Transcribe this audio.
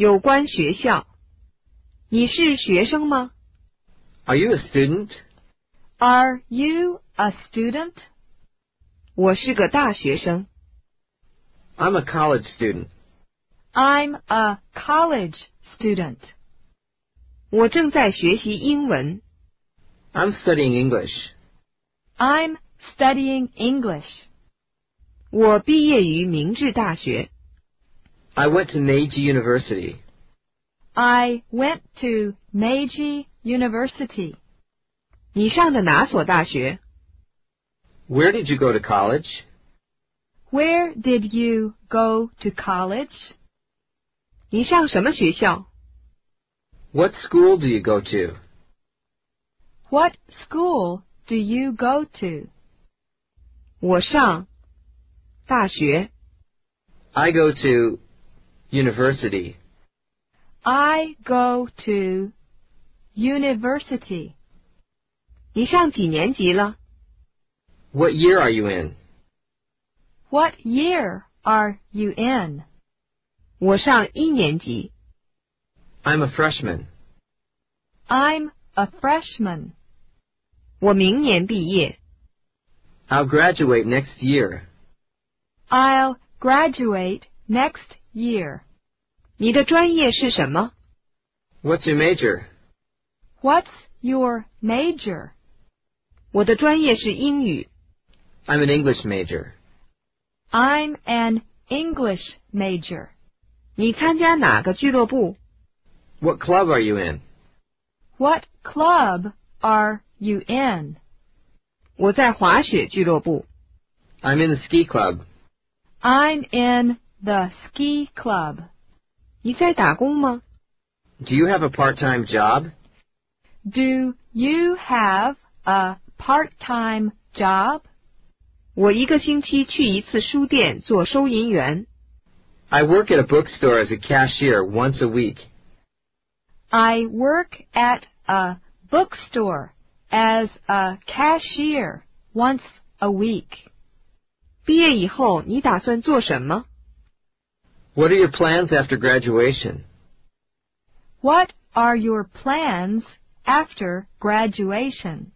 有关学校。你是学生吗 Are you a student? Are you a student? 我是个大学生。 I'm a college student. I'm a college student. 我正在学习英文。 I'm studying English. I'm studying English. 我毕业于明治大学。 I went to Meiji University. I went to Meiji University. 你上的哪所大学？ Where did you go to college? Where did you go to college? 你上什么学校？ What school do you go to? What school do you go to? 我上大学。 I go to university. I go to university. 你上几年级了？ What year are you in? What year are you in? 我上一年级。 I'm a freshman. I'm a freshman. 我明年毕业。 I'll graduate next year. I'll graduate next year. 你的专业是什么？ What's your major? What's your major? 我的专业是英语。 I'm an English major. I'm an English major. 你参加哪个俱乐部？ What club are you in? What club are you in? 我在滑雪俱乐部。 I'm in the ski club. I'm in the ski club. 你在打工吗？ Do you have a part-time job? Do you have a part-time job? 我一个星期去一次书店做收银员。 I work at a bookstore as a cashier once a week. I work at a bookstore as a cashier once a week. 毕业以后你打算做什么？ What are your plans after graduation? What are your plans after graduation?